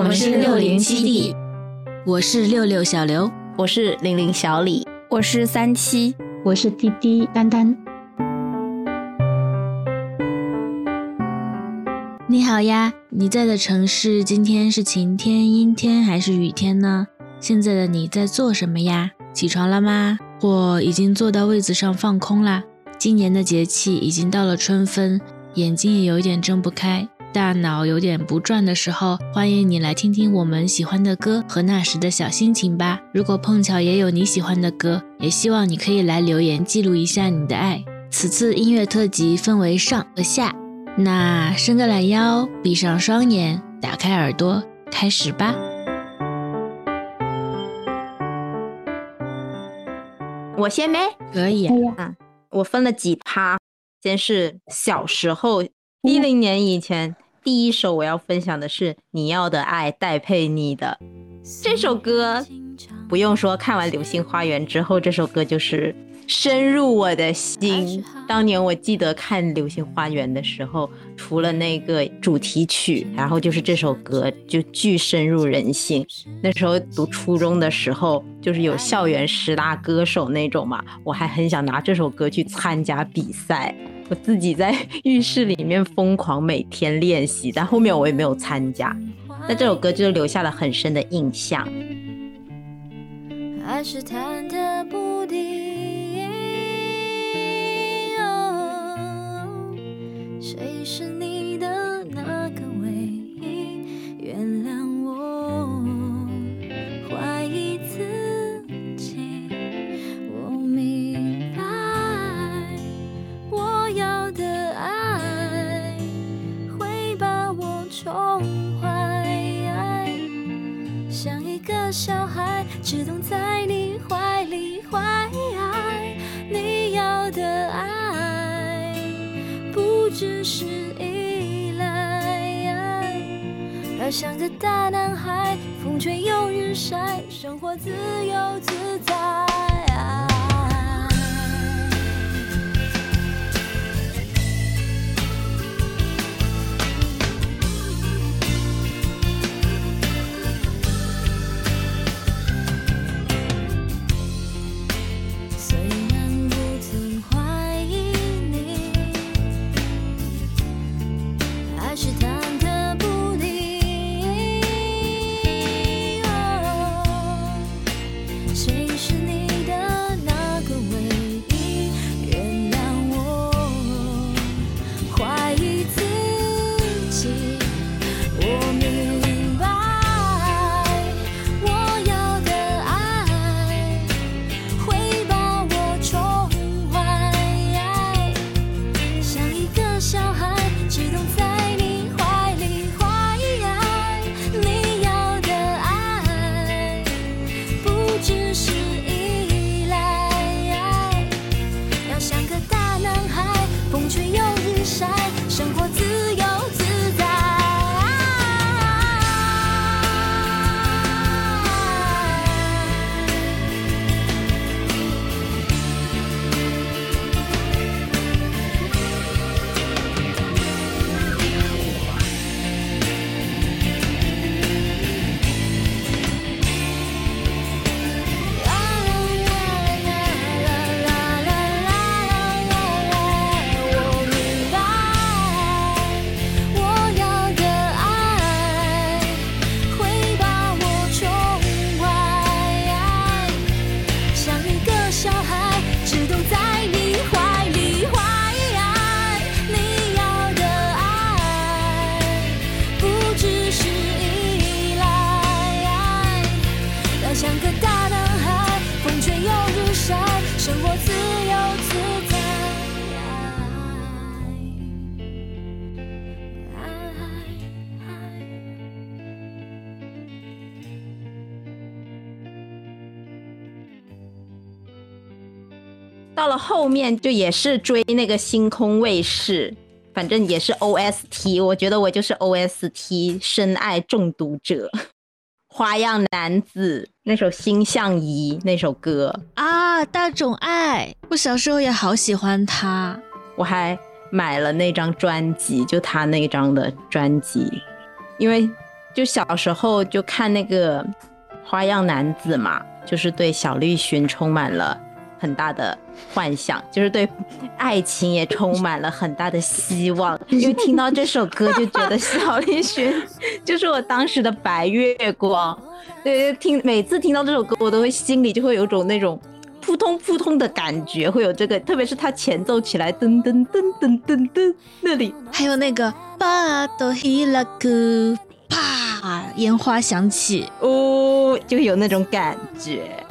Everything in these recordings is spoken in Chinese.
我们是六零基地我是六六小刘，我是零零小李，我是三七，我是滴滴丹丹。你好呀，你在的城市今天是晴天、阴天还是雨天呢？现在的你在做什么呀？起床了吗？或已经坐到位子上放空啦？今年的节气已经到了春分，眼睛也有一点睁不开。大脑有点不转的时候，欢迎你来听听我们喜欢的歌和那时的小心情吧。如果碰巧也有你喜欢的歌，也希望你可以来留言记录一下你的爱。此次音乐特辑分为上和下，那伸个懒腰，闭上双眼，打开耳朵，开始吧。我先呗可以啊，我分了几趴，先是小时候。一零年以前，第一首我要分享的是《你要的爱戴佩妮的》这首歌，不用说，看完《流星花园》之后，这首歌就是深入我的心。当年我记得看《流星花园》的时候，除了那个主题曲，然后就是这首歌，就巨深入人心。那时候读初中的时候，就是有校园十大歌手那种嘛，我还很想拿这首歌去参加比赛。我自己在 浴室里面疯狂每天练习，但后面我也没有参加。但这首歌就留下了很深的印象。还是忐忑不定，谁是你的那个唯一？原谅宠坏，像一个小孩只懂在你怀里怀，你要的爱不只是依赖，而像个大男孩，风吹又日晒，生活自由自在。面就也是追那个星空卫视，反正也是 OST，我觉得我就是 OST 深爱中毒者，花样男子那首心相仪那首歌。啊，大众爱，我小时候也好喜欢他，我还买了那张专辑，就他那张的专辑，因为就小时候就看那个花样男子嘛，就是对小栗旬充满了很大的幻想，就是对爱情也充满了很大的希望。因为听到这首歌，就觉得小林旬就是我当时的白月光。对，听每次听到这首歌，我都会心里就会有种那种扑通扑通的感觉，会有这个，特别是它前奏起来，噔噔噔噔噔噔，那里还有那个巴多希拉克，啪，烟花响起，哦，就有那种感觉。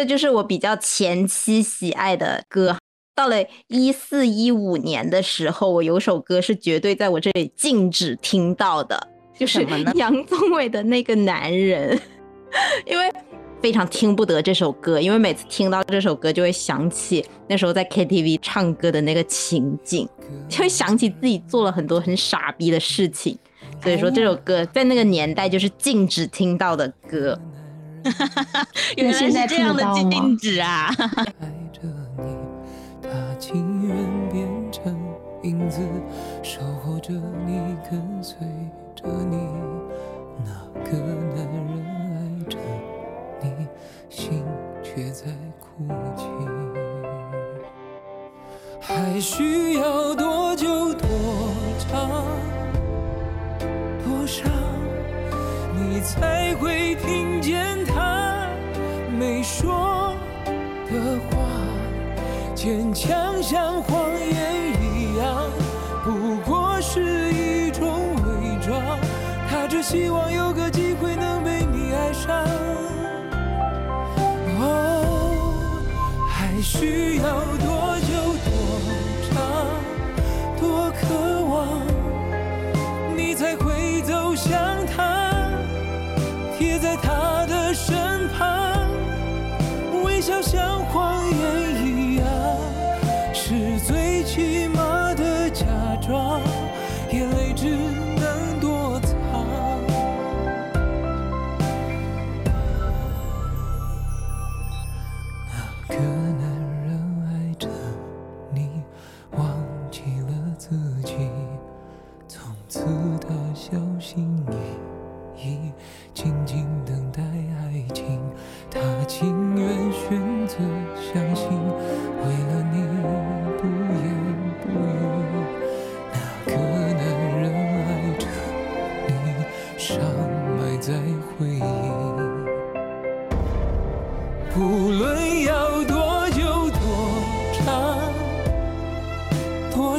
这就是我比较前期喜爱的歌，到了一四一五年的时候，我有首歌是绝对在我这里禁止听到的，就是杨宗纬的那个男人，因为非常听不得这首歌，因为每次听到这首歌就会想起那时候在 KTV 唱歌的那个情景，就会想起自己做了很多很傻逼的事情，所以说这首歌在那个年代就是禁止听到的歌。原来是这样的禁止啊！情愿变成影子，守候着你，跟随着你。那个男人爱着你，心却在哭泣。还需要多久多长多少，你才会听见他没说的话？坚强像谎言一样，不过是一种伪装。他只希望有个机会能被你爱上。哦，还需要多久多长多渴望，你才会走向他，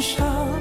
伤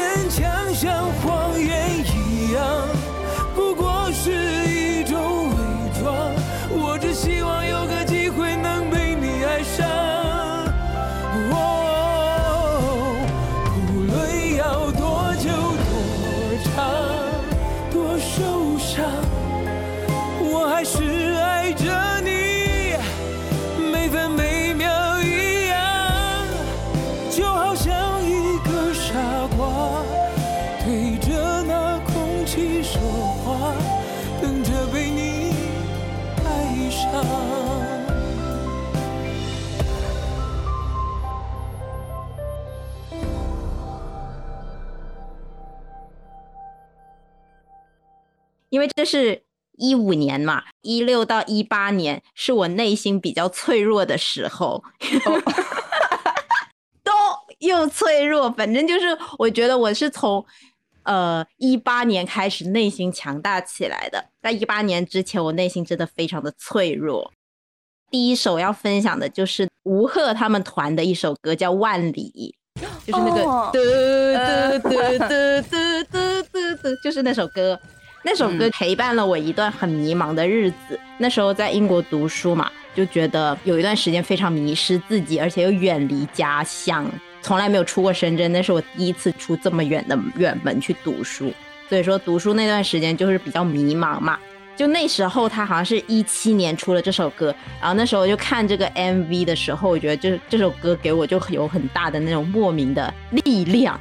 坚强像谎言因为这是一五年嘛，一六到一八年是我内心比较脆弱的时候，都又脆弱，反正就是我觉得我是从呃一八年开始内心强大起来的，在一八年之前，我内心真的非常的脆弱。第一首要分享的就是吴赫他们团的一首歌，叫《万里》，就是那个嘟嘟嘟嘟嘟嘟嘟，就是那首歌。那首歌陪伴了我一段很迷茫的日子。那时候在英国读书嘛，就觉得有一段时间非常迷失自己，而且又远离家乡，从来没有出过深圳。那是我第一次出这么远的远门去读书，所以说读书那段时间就是比较迷茫嘛。就那时候他好像是一七年出了这首歌，然后那时候就看这个 MV 的时候，我觉得就是这首歌给我就有很大的那种莫名的力量。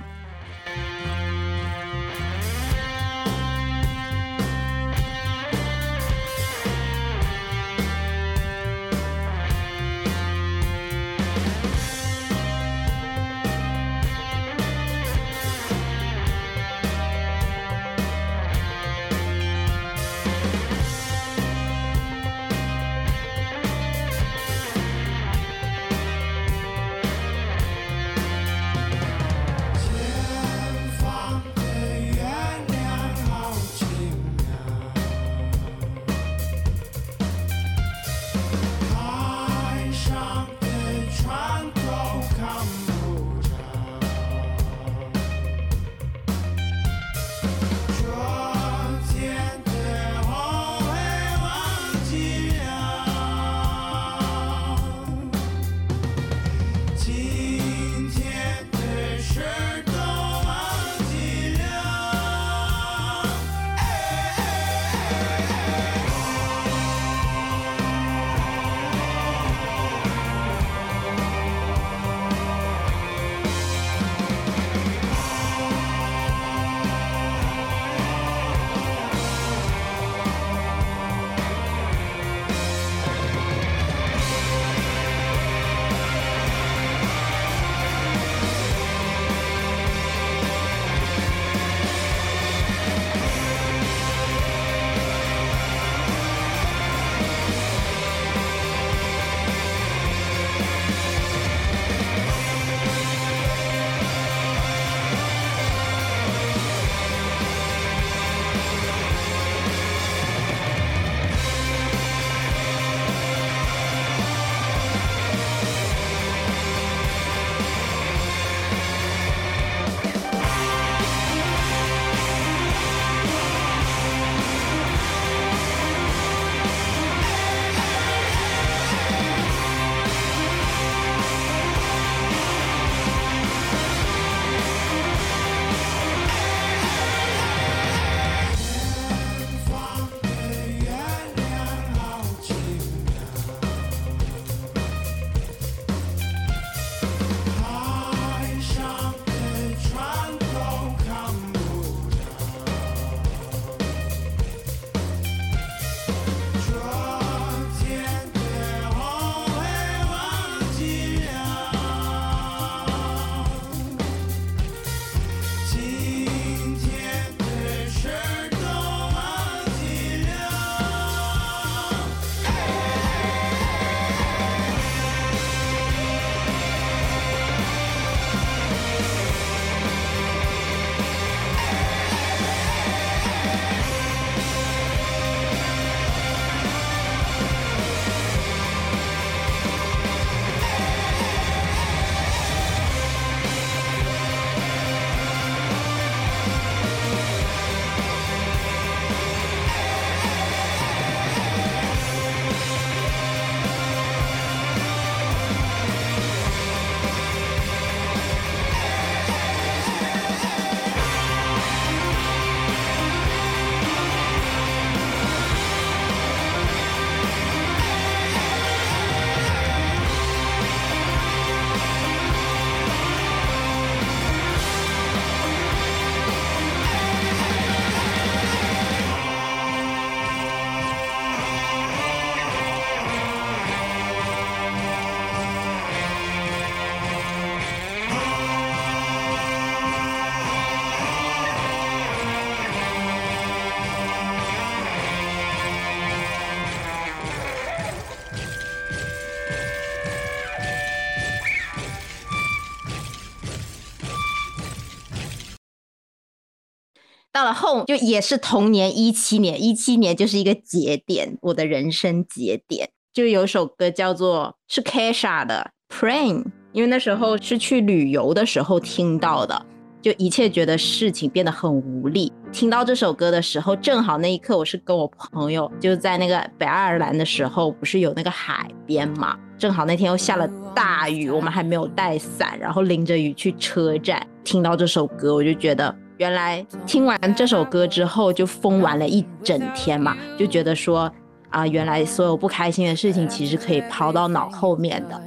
到了后就也是同年一七年，一七年就是一个节点，我的人生节点。就有首歌叫做是 Kesha 的 Praying，因为那时候是去旅游的时候听到的，就一切觉得事情变得很无力，听到这首歌的时候，正好那一刻我是跟我朋友就在那个北爱尔兰的时候，不是有那个海边嘛？正好那天又下了大雨，我们还没有带伞，然后淋着雨去车站，听到这首歌，我就觉得原来听完这首歌之后就疯玩了一整天嘛，就觉得说啊，原来所有不开心的事情其实可以抛到脑后面的。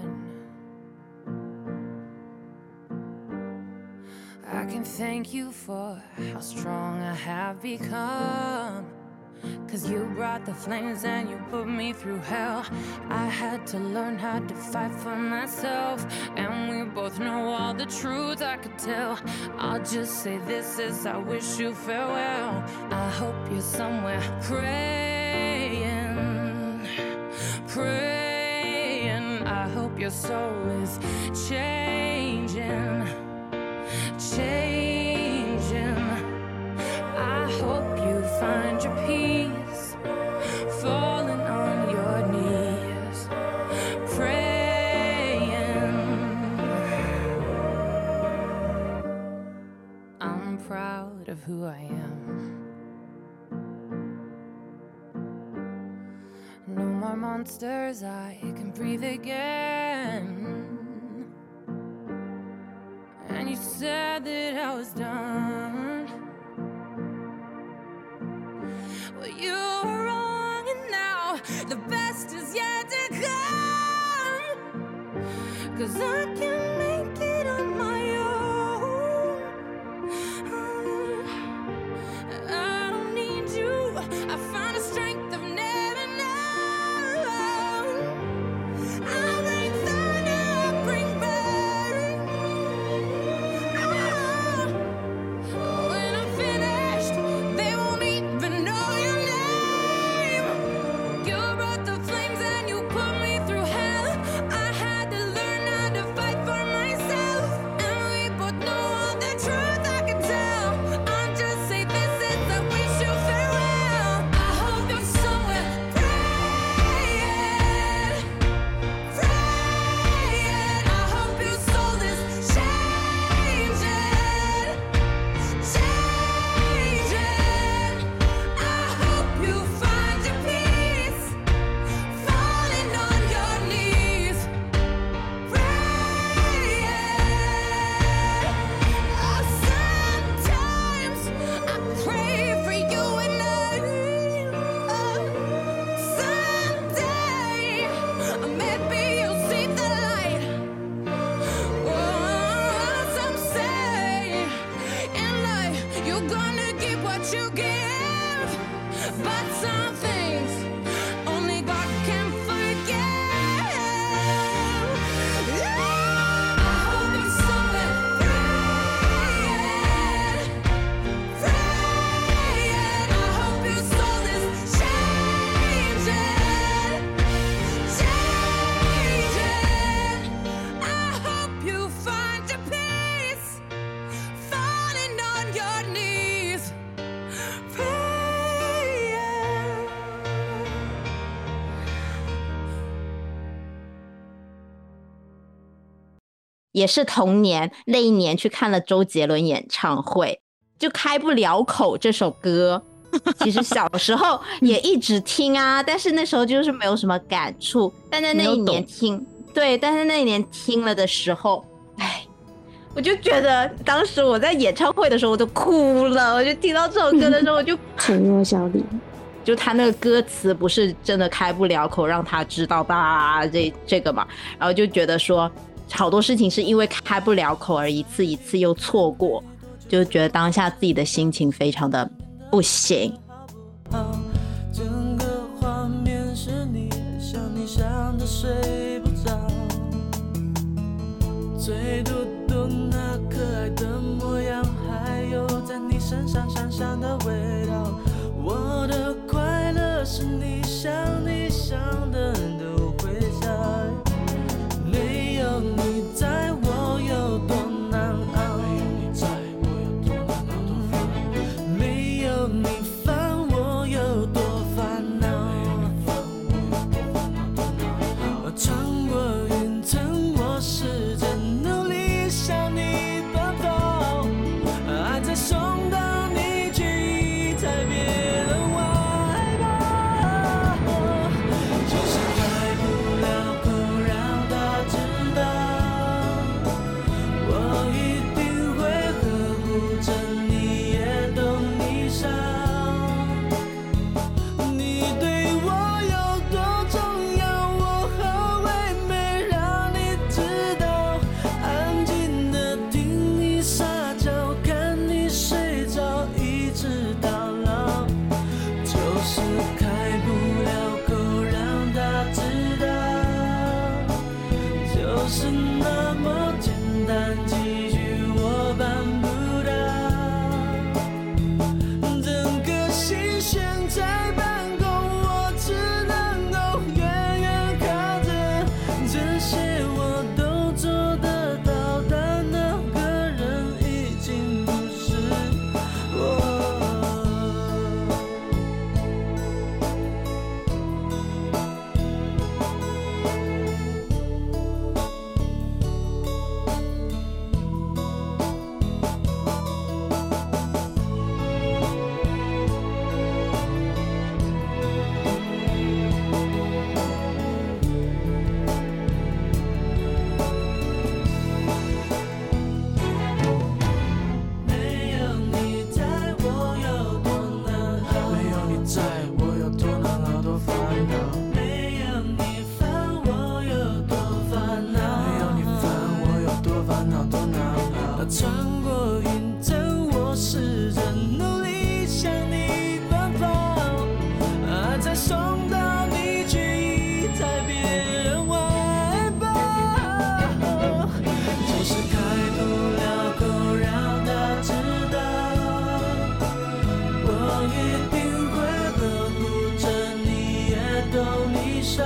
I can thank you for how strong I have become. Cause you brought the flames and you put me through hell. I had to learn how to fight for myself. And we both know all the truth I could tell. I'll just say this as I wish you farewell. I hope you're somewhere praying, praying. I hope your soul is changing, changing. I hope you find your peace, who I am. No more monsters, I can breathe again. And you said that I was done. Well, you were wrong, and now the best is yet to come. Cause I can make it on 也是同年那一年去看了周杰伦演唱会，就开不了口这首歌。其实小时候也一直听啊，但是那时候就是没有什么感触。但在那一年听，对，但是那一年听了的时候，哎，我就觉得当时我在演唱会的时候我都哭了，我就听到这首歌的时候我就 沉默小李，就他那个歌词不是真的开不了口，让他知道吧，这这个嘛，然后就觉得说好多事情是因为开不了口而一次一次又错过，就觉得当下自己的心情非常的不行。整个画面是你，想你想的睡不着。最嘟嘟那可爱的模样，还有在你身上香香的味道。我的快乐是你想你想的我一定会呵护着你也逗你笑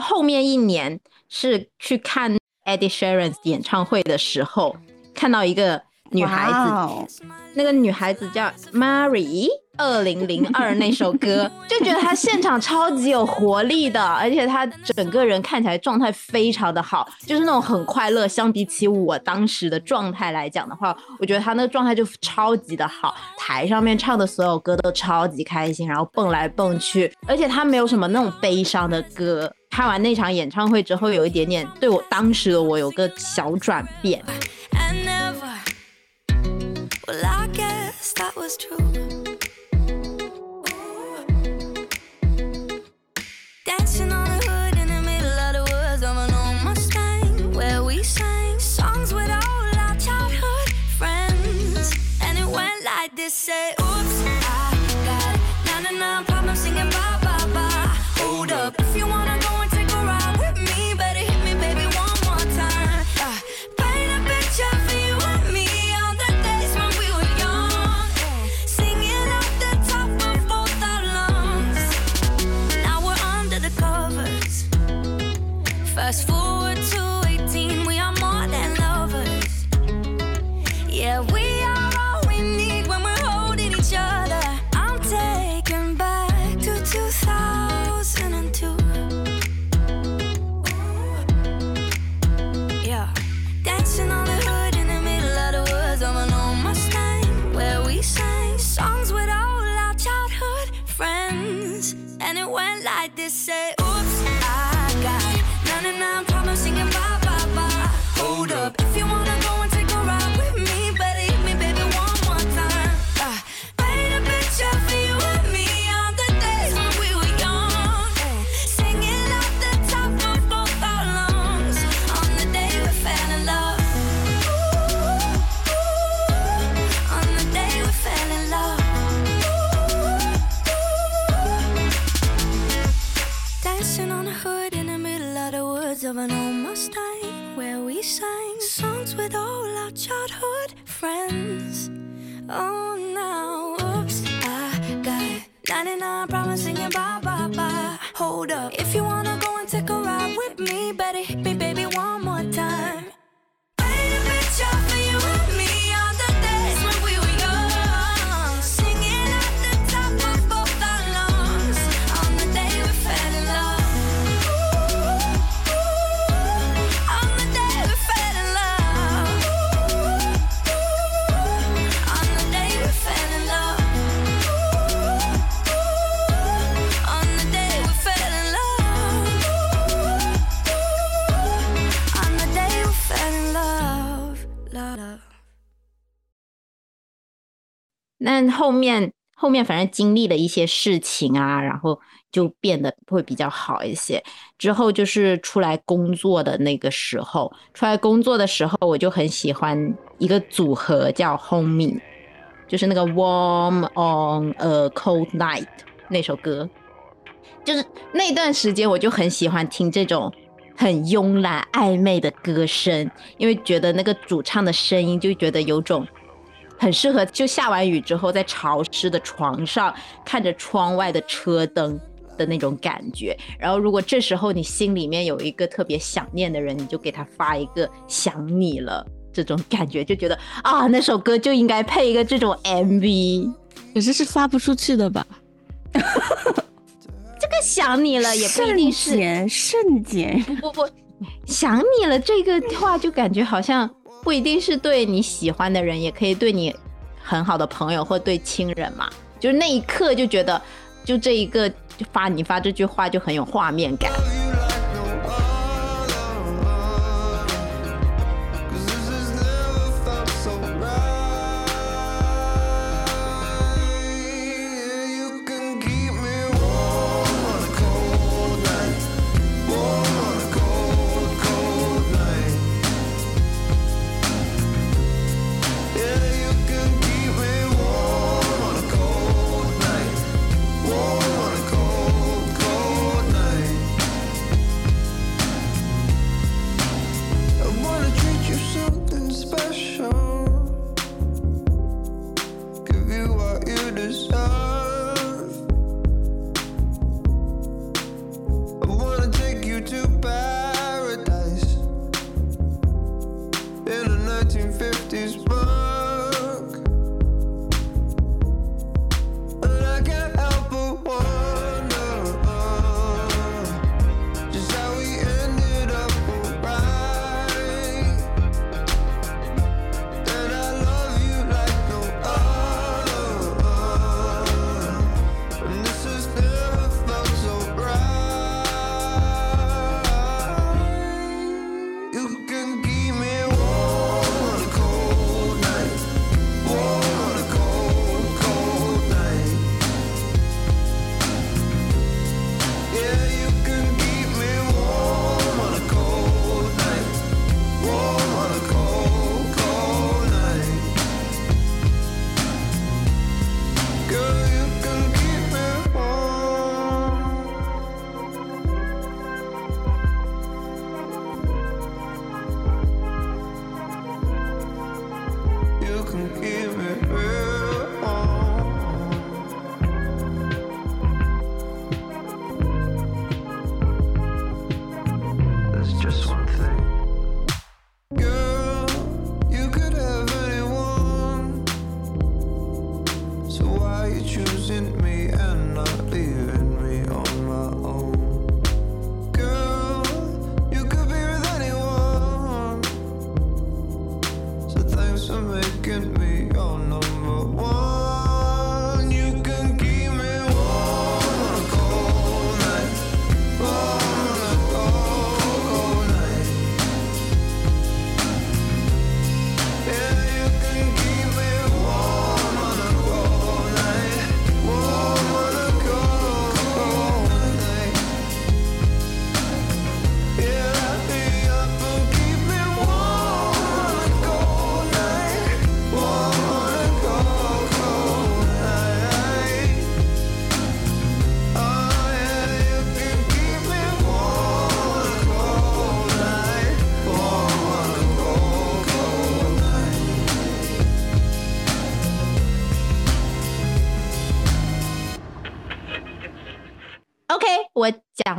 到后面一年是去看 Eddie Sheeran 演唱会的时候，看到一个女孩子，那个女孩子叫 Mary，二零零二那首歌，就觉得她现场超级有活力的，而且她整个人看起来状态非常的好，就是那种很快乐。相比起我当时的状态来讲的话，我觉得她那个状态就超级的好。台上面唱的所有歌都超级开心，然后蹦来蹦去，而且她没有什么那种悲伤的歌。看完那场演唱会之后，有一点点对我当时的我有个小转变。I never. 后面后面反正经历了一些事情啊，然后就变得会比较好一些。之后就是出来工作的那个时候，出来工作的时候，我就很喜欢一个组合叫 Homie，就是那个 Warm on a Cold Night 那首歌。就是那段时间，我就很喜欢听这种很慵懒暧昧的歌声，因为觉得那个主唱的声音就觉得有种很适合，就下完雨之后在潮湿的床上看着窗外的车灯的那种感觉。然后，如果这时候你心里面有一个特别想念的人，你就给他发一个想你了。这种感觉就觉得啊，那首歌就应该配一个这种 MV。可是是发不出去的吧？这个想你了也不一定是瞬间，瞬间，不不，想你了这个话就感觉好像不一定是对你喜欢的人，也可以对你很好的朋友或对亲人嘛。就是那一刻就觉得，就这一个发你发这句话就很有画面感。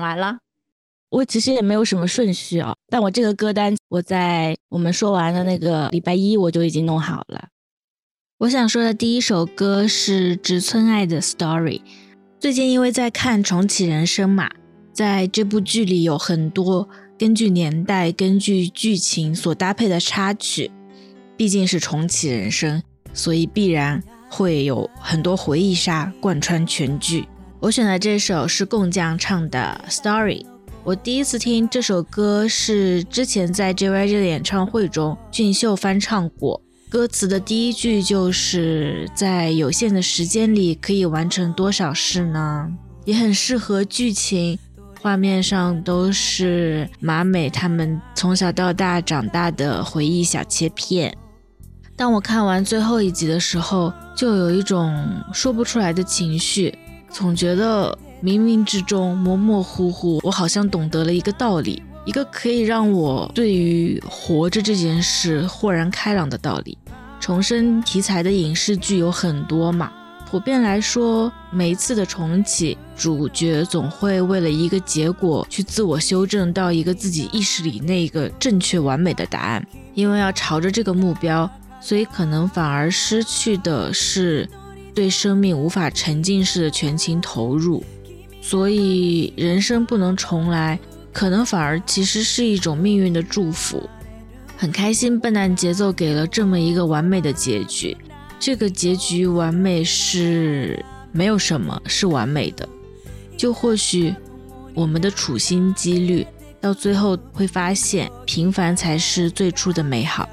完了。我其实也没有什么顺序啊，但我这个歌单我在我们说完的那个礼拜一我就已经弄好了。我想说的第一首歌是植村爱的《Story》。最近因为在看《重启人生》嘛，在这部剧里有很多根据年代、根据剧情所搭配的插曲，毕竟是重启人生，所以必然会有很多回忆杀贯穿全剧。我选的这首是贡酱唱的《Story》。我第一次听这首歌是之前在 JYJ 的演唱会中俊秀翻唱过，歌词的第一句就是在有限的时间里可以完成多少事呢？也很适合剧情，画面上都是马美他们从小到大长大的回忆小切片。当我看完最后一集的时候，就有一种说不出来的情绪，总觉得冥冥之中模模糊糊，我好像懂得了一个道理，一个可以让我对于活着这件事豁然开朗的道理。重生题材的影视剧有很多嘛，普遍来说，每一次的重启，主角总会为了一个结果去自我修正到一个自己意识里那个正确完美的答案，因为要朝着这个目标，所以可能反而失去的是对生命无法沉浸式的全情投入。所以人生不能重来，可能反而其实是一种命运的祝福。很开心，笨蛋节奏给了这么一个完美的结局。这个结局完美是没有什么是完美的，就或许我们的处心积虑，到最后会发现平凡才是最初的美好。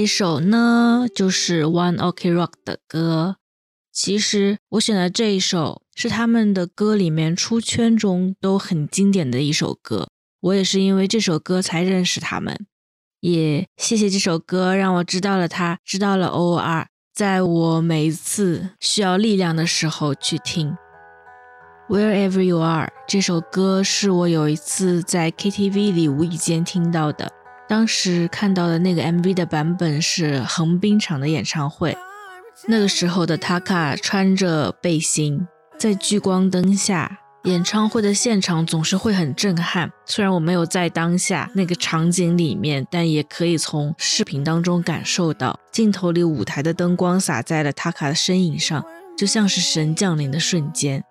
一首呢，就是 One Ok Rock 的歌。其实我选的这一首是他们的歌里面出圈中都很经典的一首歌。我也是因为这首歌才认识他们，也谢谢这首歌让我知道了他，知道了 O.R。在我每一次需要力量的时候去听。Wherever You Are 这首歌是我有一次在 KTV 里无意间听到的。当时看到的那个 MV 的版本是横滨场的演唱会，那个时候的 Taka 穿着背心，在聚光灯下，演唱会的现场总是会很震撼。虽然我没有在当下那个场景里面，但也可以从视频当中感受到，镜头里舞台的灯光洒在了 Taka 的身影上，就像是神降临的瞬间。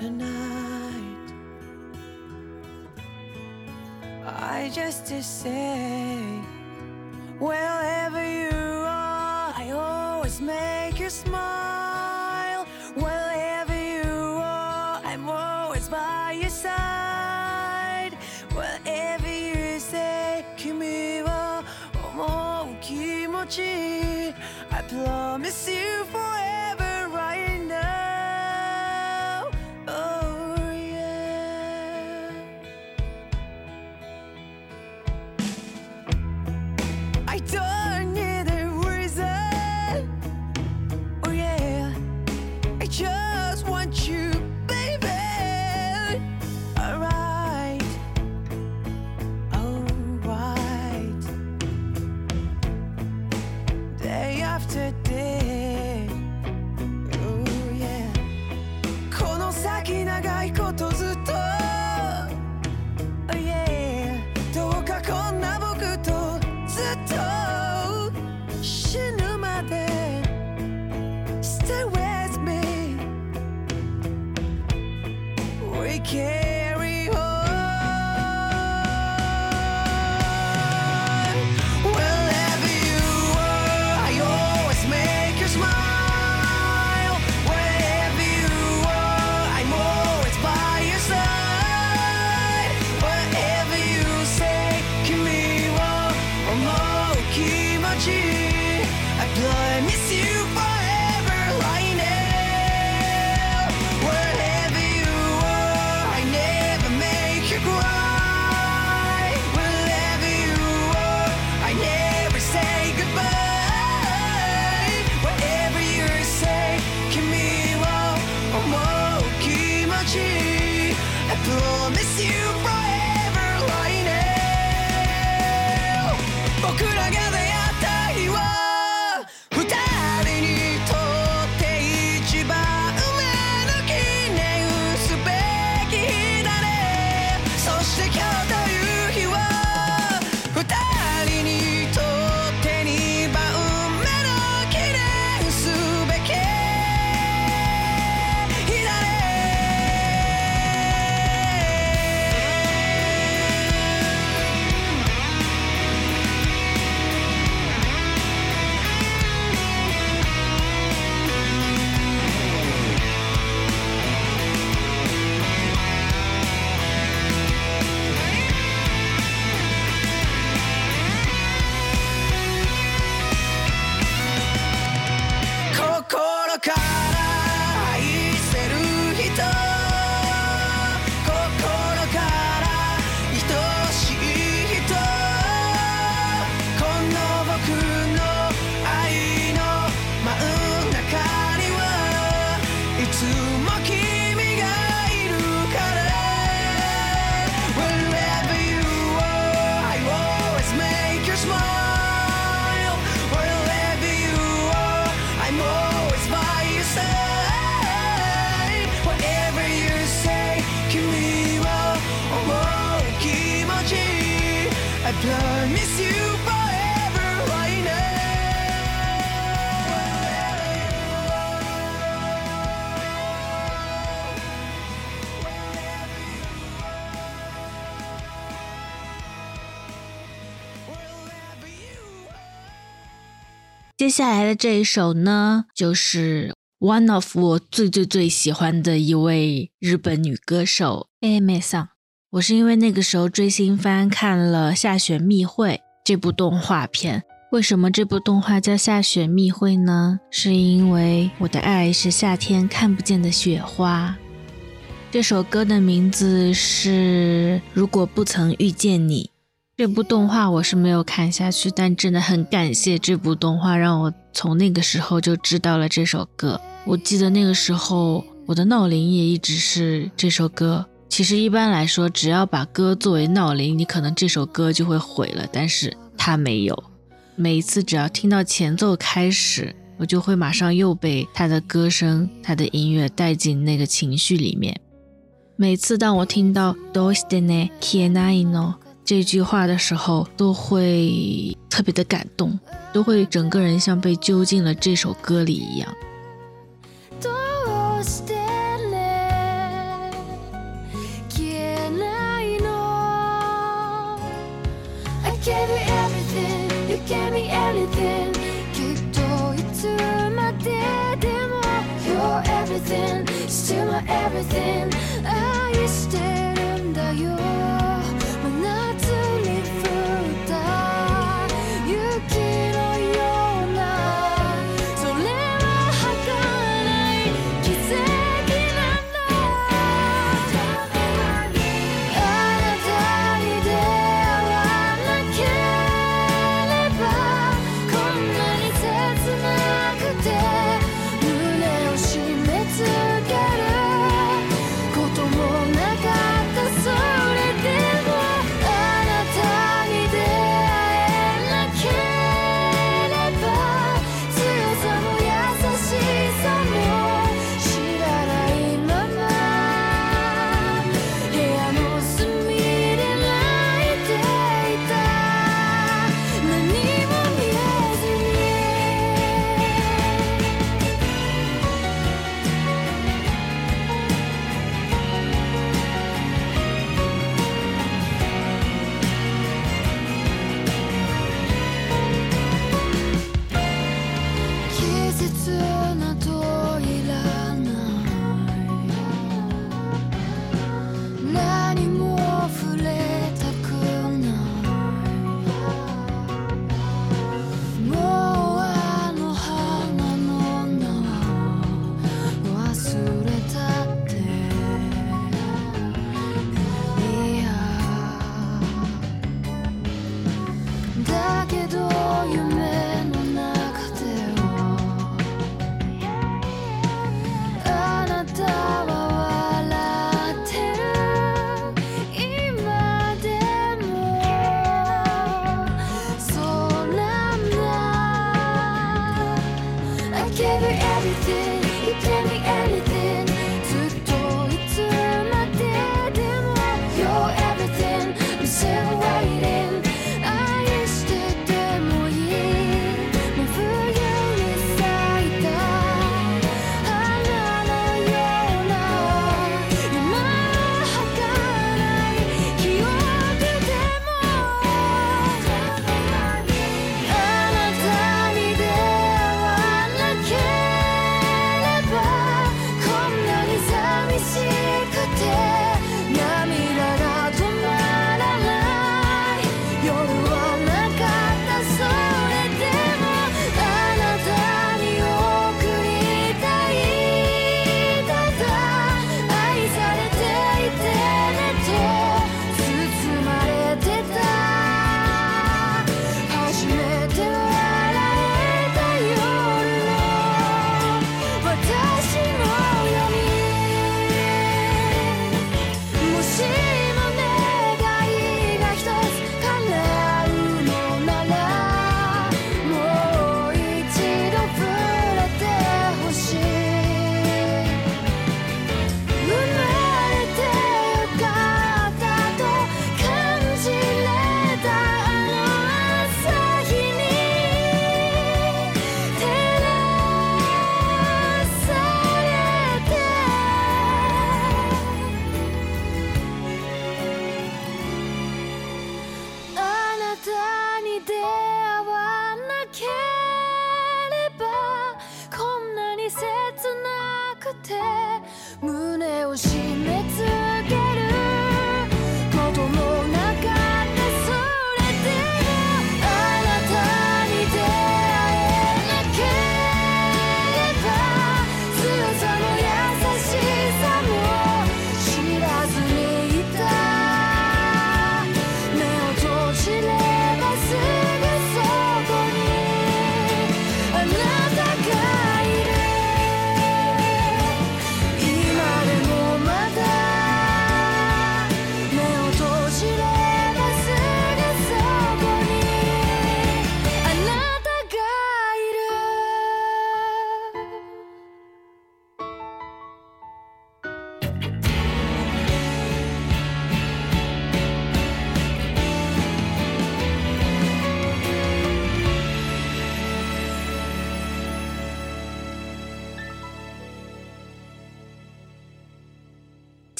Tonight I just to say Wherever you are I always make you smile Wherever you are I'm always by your side Whatever you say 君は思う気持ち I promise you forever 接下来的这一首呢，就是 one of 我最最最喜欢的一位日本女歌手 Ami Song。我是因为那个时候追星番看了《下雪密会》这部动画片。为什么这部动画叫《下雪密会》呢？是因为我的爱是夏天看不见的雪花。这首歌的名字是《如果不曾遇见你》。这部动画我是没有看下去，但真的很感谢这部动画，让我从那个时候就知道了这首歌。我记得那个时候我的闹铃也一直是这首歌。其实一般来说，只要把歌作为闹铃，你可能这首歌就会毁了，但是它没有。每一次只要听到前奏开始，我就会马上又被他的歌声、他的音乐带进那个情绪里面。每次当我听到 “do s t e ne kienai no” 这句话的时候，都会特别的感动，都会整个人像被揪进了这首歌里一样。どうしてね消えないの I gave you everything, you gave me anything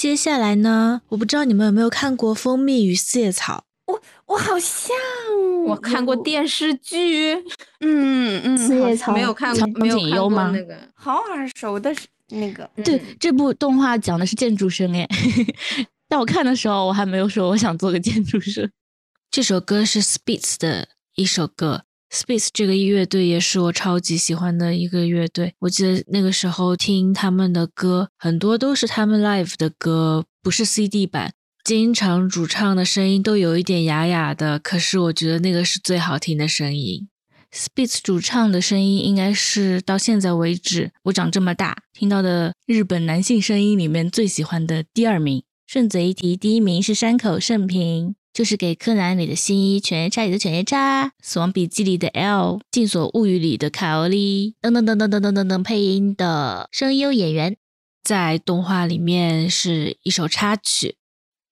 接下来呢，我不知道你们有没有看过《蜂蜜与四叶草我我好像我看过电视剧，嗯嗯，四叶草没有看过，没有看过那个。好耳熟的是那个，》。对嗯，这部动画讲的是建筑生哎，但我看的时候我还没有说我想做个建筑生。这首歌是 Spitz 的一首歌。Spitz 这个乐队也是我超级喜欢的一个乐队。我记得那个时候听他们的歌，很多都是他们 live 的歌，不是 CD 版。经常主唱的声音都有一点哑哑的，可是我觉得那个是最好听的声音。Spitz 主唱的声音应该是到现在为止我长这么大听到的日本男性声音里面最喜欢的第二名。顺嘴一提，第一名是山口胜平，就是给柯南里的新一、犬夜叉里的犬夜叉、死亡笔记里的 L、镜所物语里的卡欧利等等等等等等等等配音的声优演员。在动画里面是一首插曲，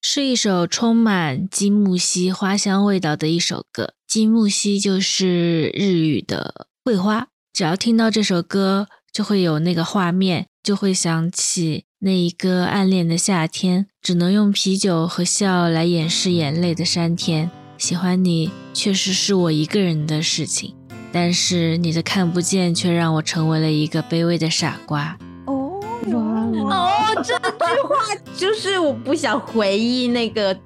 是一首充满金木犀花香味道的一首歌。金木犀就是日语的桂花，只要听到这首歌，就会有那个画面，就会想起那一个暗恋的夏天，只能用啤酒和笑来掩饰眼泪的山田。喜欢你确实是我一个人的事情，但是你的看不见却让我成为了一个卑微的傻瓜。哦哇哦，这句话就是我不想回忆那个。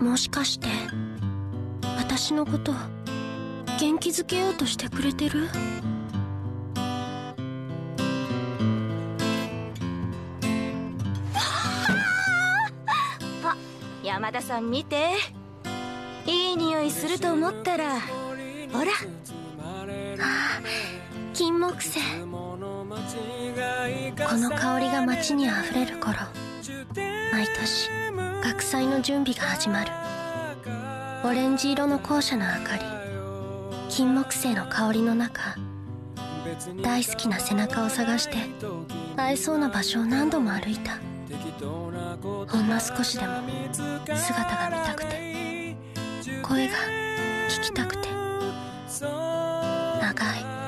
もしかして 私のこと元気づけようとしてくれてる？あ山田さん見て。いい匂いすると思ったらほら。あ金木犀。この香りが街にあふれる頃毎年学祭の準備が始まるオレンジ色の校舎の明かり金木犀の香りの中大好きな背中を探して会えそうな場所を何度も歩いた。ほんの少しでも姿が見たくて声が聞きたくて長い。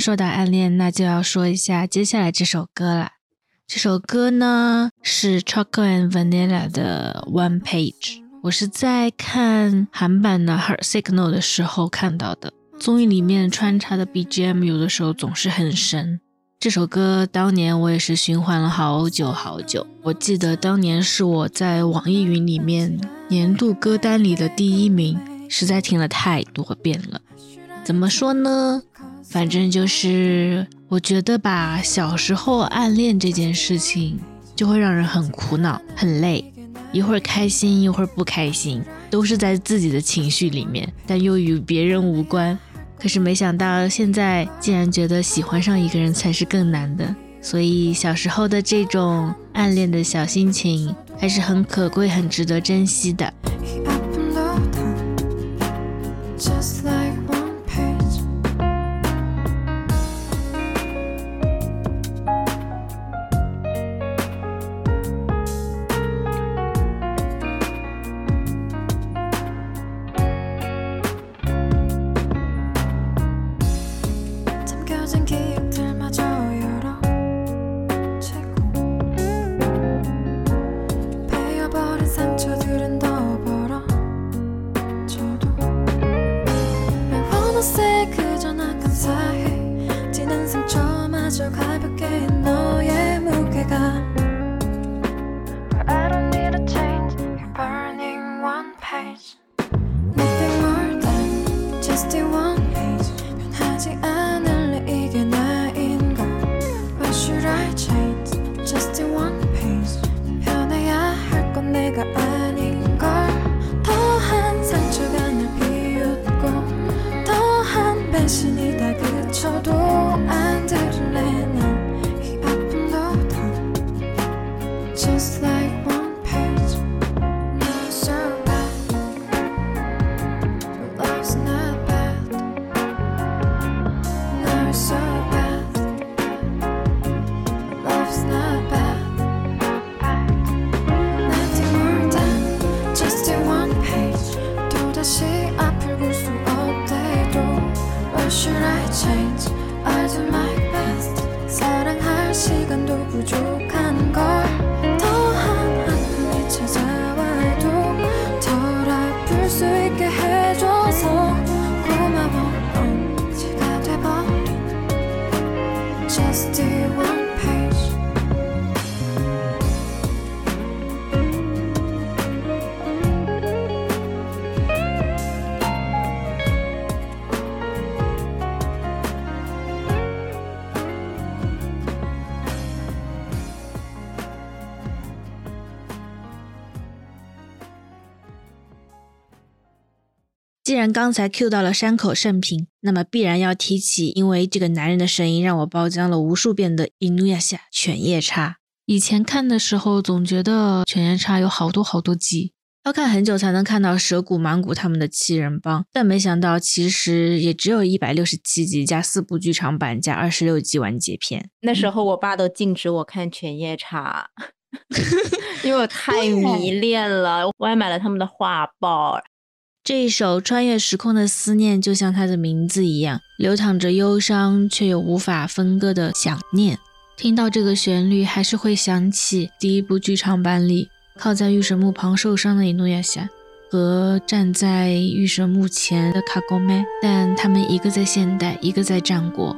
说到暗恋，那就要说一下接下来这首歌了。这首歌呢是 Choco and Vanilla 的 One Page，我是在看韩版的 Heart Signal 的时候看到的。综艺里面穿插的 BGM 有的时候总是很神。这首歌当年我也是循环了好久好久，我记得当年是我在网易云里面年度歌单里的第一名，实在听了太多遍了。怎么说呢？反正就是我觉得吧，小时候暗恋这件事情就会让人很苦恼、很累，一会儿开心，一会儿不开心，都是在自己的情绪里面，但又与别人无关。可是没想到现在竟然觉得喜欢上一个人才是更难的，所以小时候的这种暗恋的小心情还是很可贵、很值得珍惜的。然刚才 Q 到了山口胜平，那么必然要提起，因为这个男人的声音让我包浆了无数遍的《伊努亚夏犬夜叉》。以前看的时候总觉得《犬夜叉》有好多好多集，要看很久才能看到蛇谷、芒谷他们的七人帮，但没想到其实也只有一百六十七集加四部剧场版加二十六集完结篇。那时候我爸都禁止我看《犬夜叉》，因为我太迷恋了，我还买了他们的画报。这一首穿越时空的思念，就像它的名字一样，流淌着忧伤，却又无法分割的想念。听到这个旋律，还是会想起第一部剧场版里靠在御神墓旁受伤的伊诺亚夏，和站在御神墓前的卡沟妹，但他们一个在现代，一个在战国。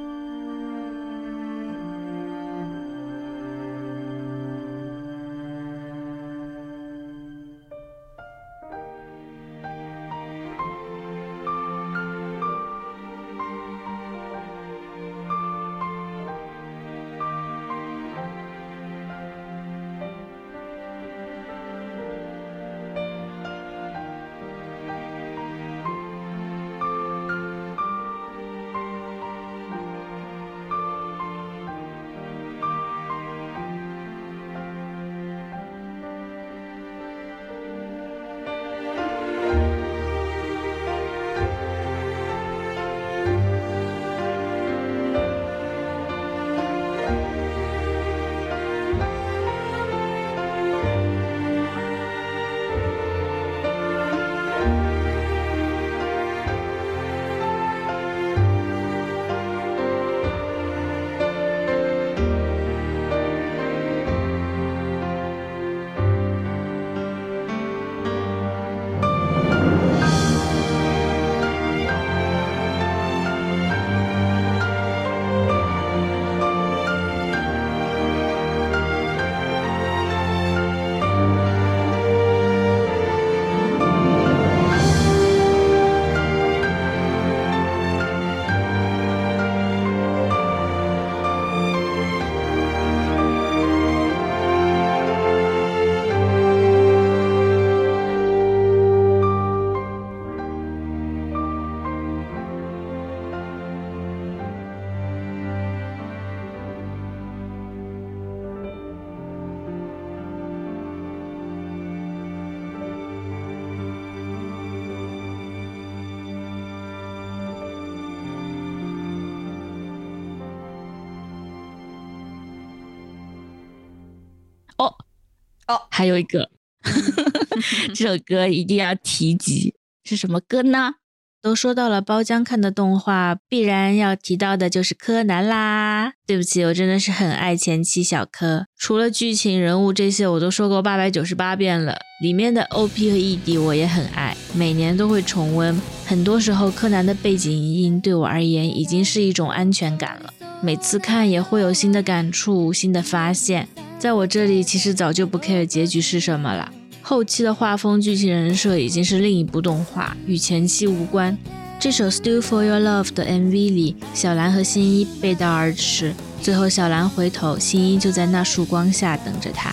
哦还有一个，这首歌一定要提及，是什么歌呢？都说到了包浆看的动画，必然要提到的就是柯南啦。对不起，我真的是很爱前期小柯，除了剧情、人物这些我都说过八百九十八遍了。里面的 OP 和 ED 我也很爱，每年都会重温。很多时候，柯南的背景音对我而言已经是一种安全感了。每次看也会有新的感触、新的发现。在我这里，其实早就不 care 结局是什么了。后期的画风、剧情、人设已经是另一部动画，与前期无关。这首《Still for Your Love》的 MV 里，小兰和新一背道而驰，最后小兰回头，新一就在那束光下等着她。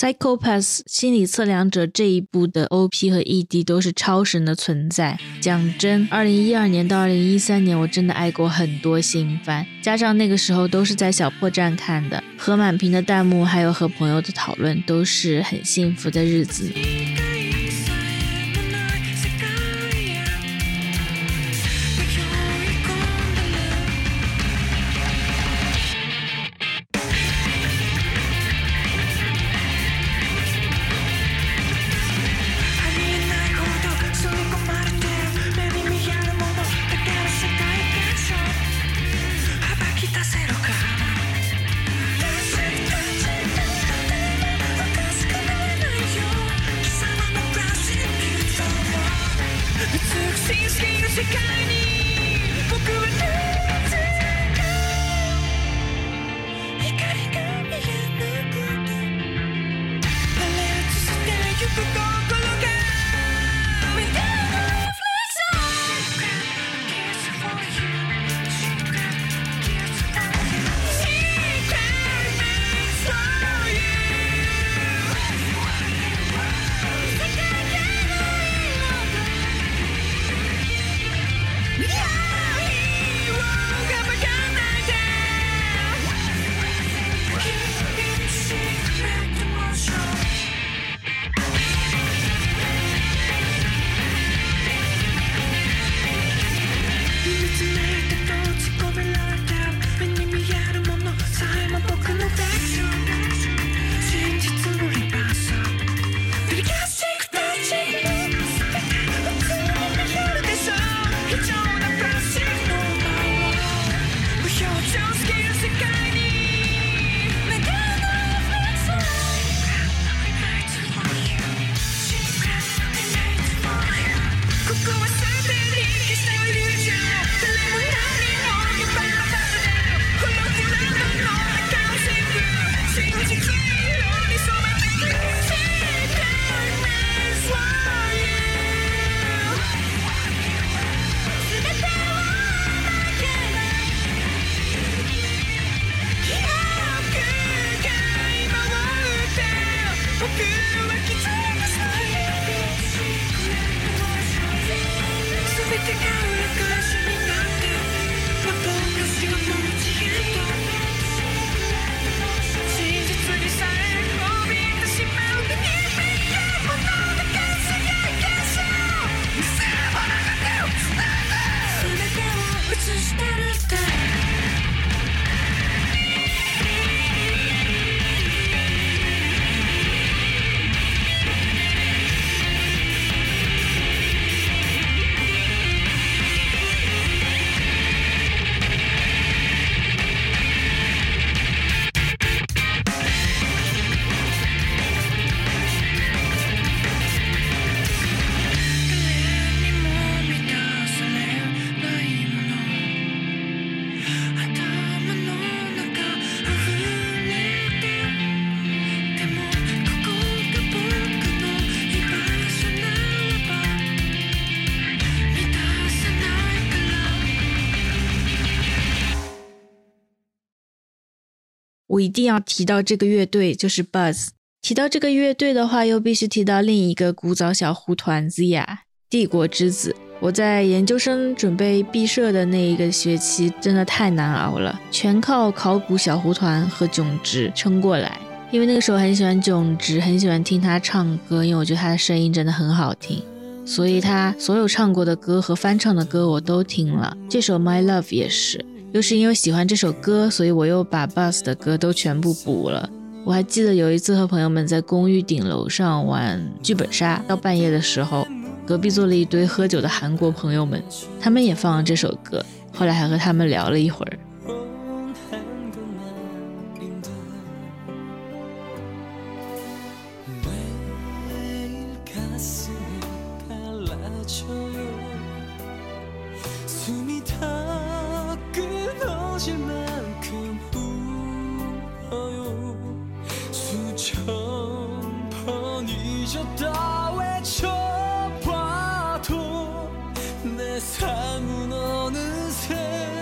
Psychopaths 心理测量者》这一部的 OP 和 ED 都是超神的存在。讲真，二零一二年到二零一三年，我真的爱过很多新番，加上那个时候都是在小破站看的，和满屏的弹幕，还有和朋友的讨论，都是很幸福的日子。一定要提到这个乐队，就是 Buzz。提到这个乐队的话，又必须提到另一个古早小胡团 Zia 帝国之子。我在研究生准备毕设的那一个学期，真的太难熬了，全靠考古小胡团和囧直撑过来。因为那个时候很喜欢囧直，很喜欢听他唱歌，因为我觉得他的声音真的很好听，所以他所有唱过的歌和翻唱的歌我都听了。这首 My Love 也是，又是因为喜欢这首歌，所以我又把 Bus 的歌都全部补了。我还记得有一次和朋友们在公寓顶楼上玩剧本杀，到半夜的时候，隔壁坐了一堆喝酒的韩国朋友们，他们也放了这首歌，后来还和他们聊了一会儿。 삶은 어느새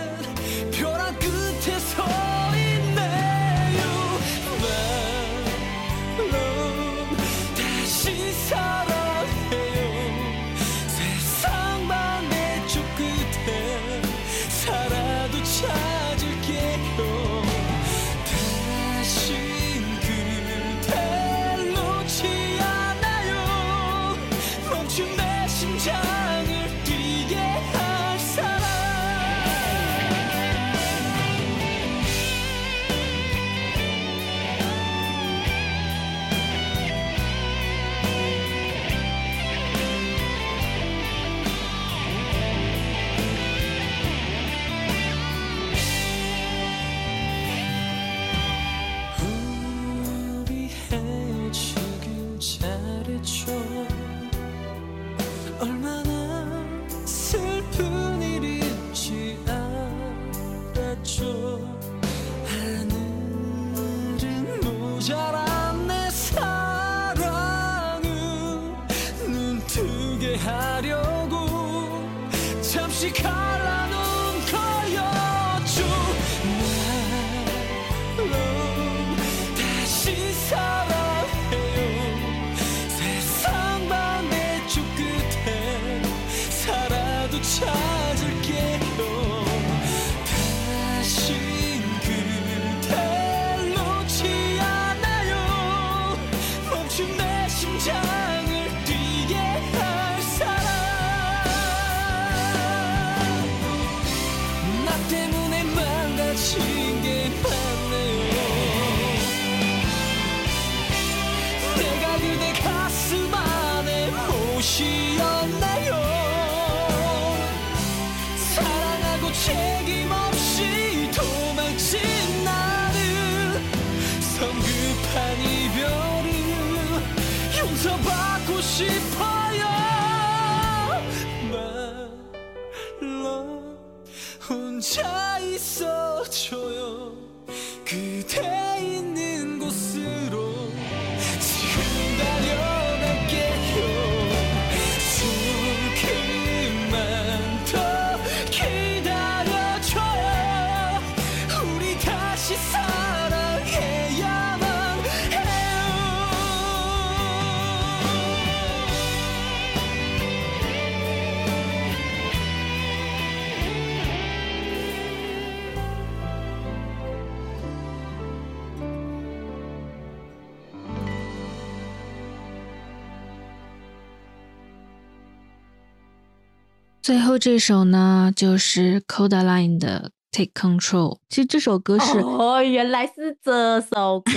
最后这首呢，就是 Codaline 的 Take Control。其实这首歌是、哦，原来是这首歌，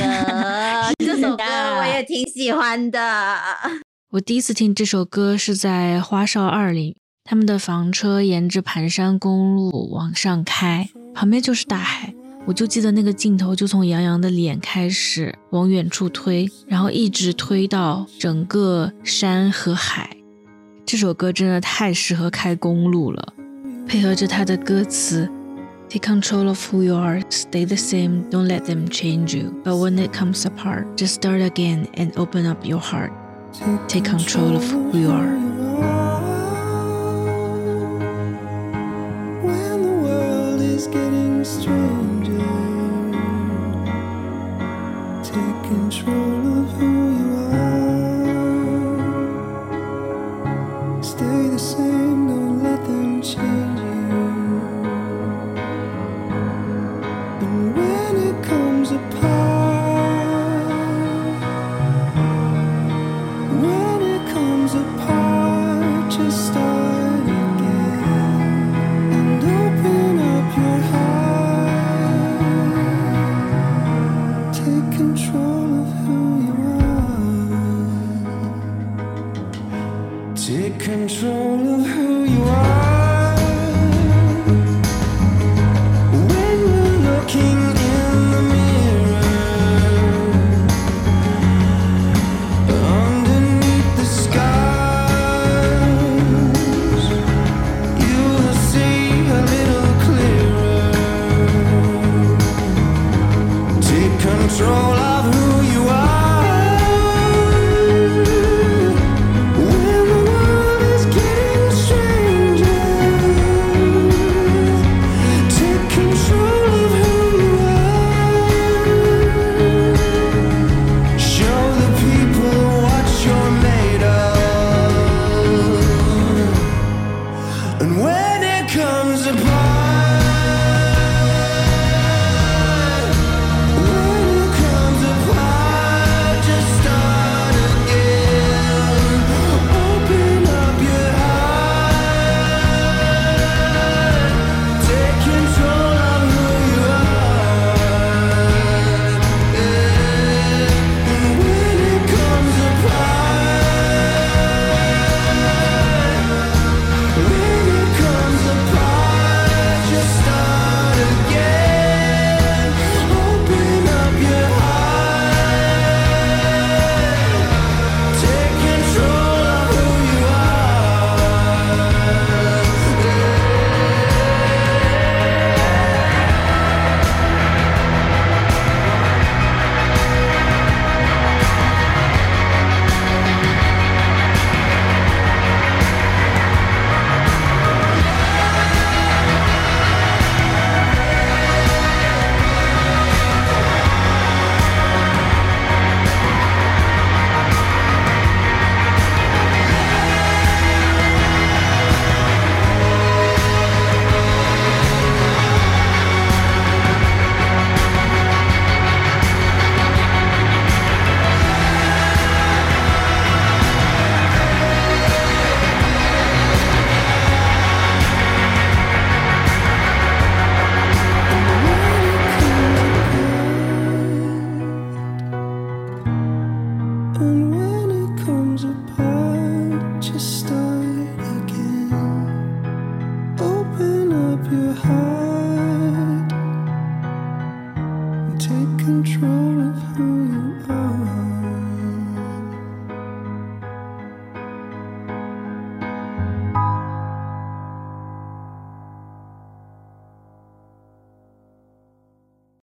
这首歌我也挺喜欢的。我第一次听这首歌是在《花少二》里，他们的房车沿着盘山公路往上开，旁边就是大海。我就记得那个镜头，就从杨洋的脸开始往远处推，然后一直推到整个山和海。这首歌真的太适合开公路了，配合着它的歌词：Take control of who you are, stay the same, don't let them change you. But when it comes apart, just start again and open up your heart. Take control of who you are. When the world is getting stranger,